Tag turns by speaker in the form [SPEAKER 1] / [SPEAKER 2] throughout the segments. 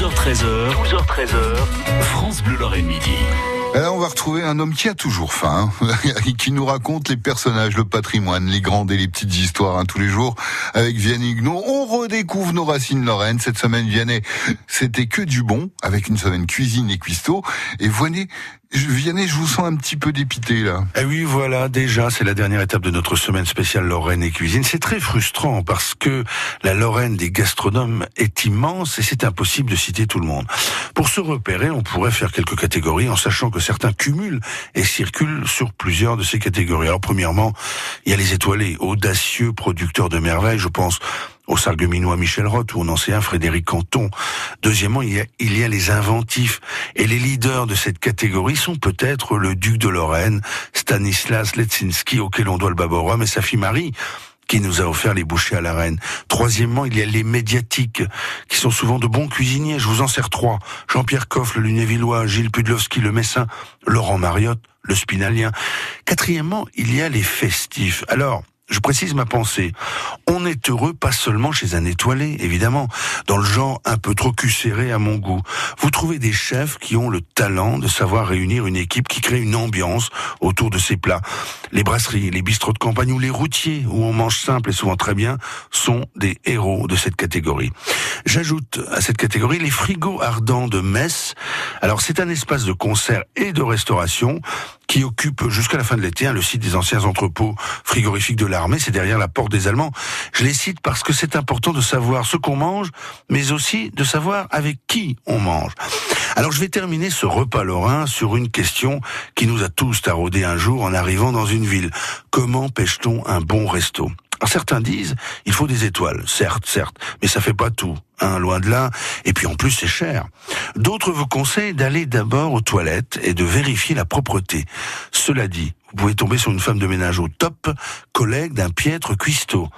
[SPEAKER 1] 12h13h, 12h13h, France Bleu Lorraine Midi.
[SPEAKER 2] Alors on va retrouver un homme qui a toujours faim, hein, qui nous raconte les personnages, le patrimoine, les grandes et les petites histoires hein, tous les jours avec Vianney Huguenot. On redécouvre nos racines lorraines. Cette semaine, Vianney, c'était que du bon, avec une semaine cuisine et cuistot. Et Vianney, Vianney, je vous sens un petit peu dépité là.
[SPEAKER 3] Eh oui, voilà, déjà, c'est la dernière étape de notre semaine spéciale Lorraine et cuisine. C'est très frustrant parce que la Lorraine des gastronomes est immense et c'est impossible de citer tout le monde. Pour se repérer, on pourrait faire quelques catégories en sachant que certains cumulent et circulent sur plusieurs de ces catégories. Alors, premièrement, il y a les étoilés, audacieux producteurs de merveilles, je pense au sargueminois Michel Roth ou au ancien Frédéric Canton. Deuxièmement, il y, a, il y a les inventifs. Et les leaders de cette catégorie sont peut-être le duc de Lorraine, Stanislas Letzinski, auquel on doit le Baborum, et sa fille Marie, qui nous a offert les bouchées à la reine. Troisièmement, il y a les médiatiques, qui sont souvent de bons cuisiniers. Je vous en sers trois. Jean-Pierre Coff, le Lunévillois, Gilles Pudlowski, le Messin, Laurent Mariotte, le Spinalien. Quatrièmement, il y a les festifs. Alors, je précise ma pensée. On est heureux pas seulement chez un étoilé, évidemment, dans le genre un peu trop cucéré à mon goût. Vous trouvez des chefs qui ont le talent de savoir réunir une équipe qui crée une ambiance autour de ces plats. Les brasseries, les bistrots de campagne ou les routiers, où on mange simple et souvent très bien, sont des héros de cette catégorie. J'ajoute à cette catégorie les frigos ardents de Metz. Alors c'est un espace de concert et de restauration qui occupe jusqu'à la fin de l'été hein, le site des anciens entrepôts frigorifiques de l'armée. C'est derrière la porte des Allemands. Je les cite parce que c'est important de savoir ce qu'on mange, mais aussi de savoir avec qui on mange. Alors je vais terminer ce repas lorrain sur une question qui nous a tous taraudé un jour en arrivant dans une ville. Comment pêche-t-on un bon resto? Certains disent, il faut des étoiles, certes, certes, mais ça fait pas tout, hein, loin de là, et puis en plus c'est cher. D'autres vous conseillent d'aller d'abord aux toilettes et de vérifier la propreté. Cela dit, vous pouvez tomber sur une femme de ménage au top, collègue d'un piètre cuistot.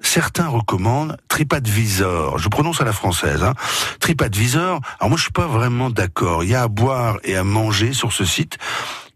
[SPEAKER 3] Certains recommandent TripAdvisor. Je prononce à la française. Hein. TripAdvisor. Alors moi, je suis pas vraiment d'accord. Il y a à boire et à manger sur ce site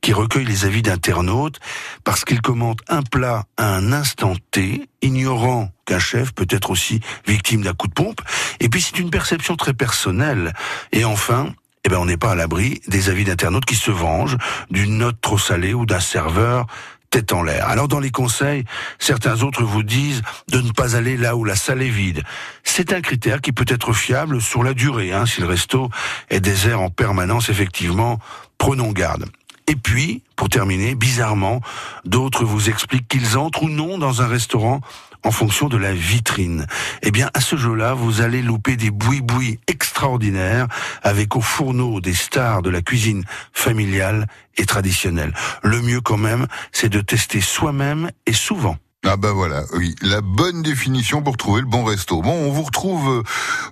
[SPEAKER 3] qui recueille les avis d'internautes parce qu'il commente un plat à un instant T, ignorant qu'un chef peut être aussi victime d'un coup de pompe. Et puis c'est une perception très personnelle. Et enfin, eh ben on n'est pas à l'abri des avis d'internautes qui se vengent d'une note trop salée ou d'un serveur tête en l'air. Alors dans les conseils, certains autres vous disent de ne pas aller là où la salle est vide. C'est un critère qui peut être fiable sur la durée. Hein. Si le resto est désert en permanence, effectivement, prenons garde. Et puis, pour terminer, bizarrement, d'autres vous expliquent qu'ils entrent ou non dans un restaurant en fonction de la vitrine. Eh bien, à ce jeu-là, vous allez louper des bouis-bouis extraordinaires avec au fourneau des stars de la cuisine familiale et traditionnelle. Le mieux quand même, c'est de tester soi-même et souvent.
[SPEAKER 2] Ah bah voilà, oui, la bonne définition pour trouver le bon resto. Bon, on vous retrouve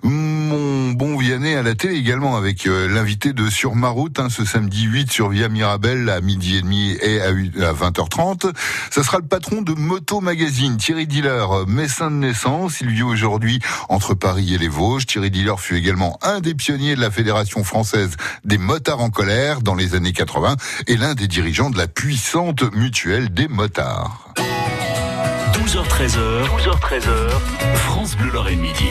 [SPEAKER 2] euh, mon bon Vianney à la télé également avec euh, l'invité de Sur ma route hein, ce samedi 8 sur Via Mirabel à midi et demi et à, 20h30. Ça sera le patron de Moto Magazine, Thierry Diller, euh, messin de naissance. Il vit aujourd'hui entre Paris et les Vosges. Thierry Diller fut également un des pionniers de la Fédération française des motards en colère dans les années 80 et l'un des dirigeants de la puissante mutuelle des motards.
[SPEAKER 1] 12h13h, 12h13h, France Bleu Lorraine Midi.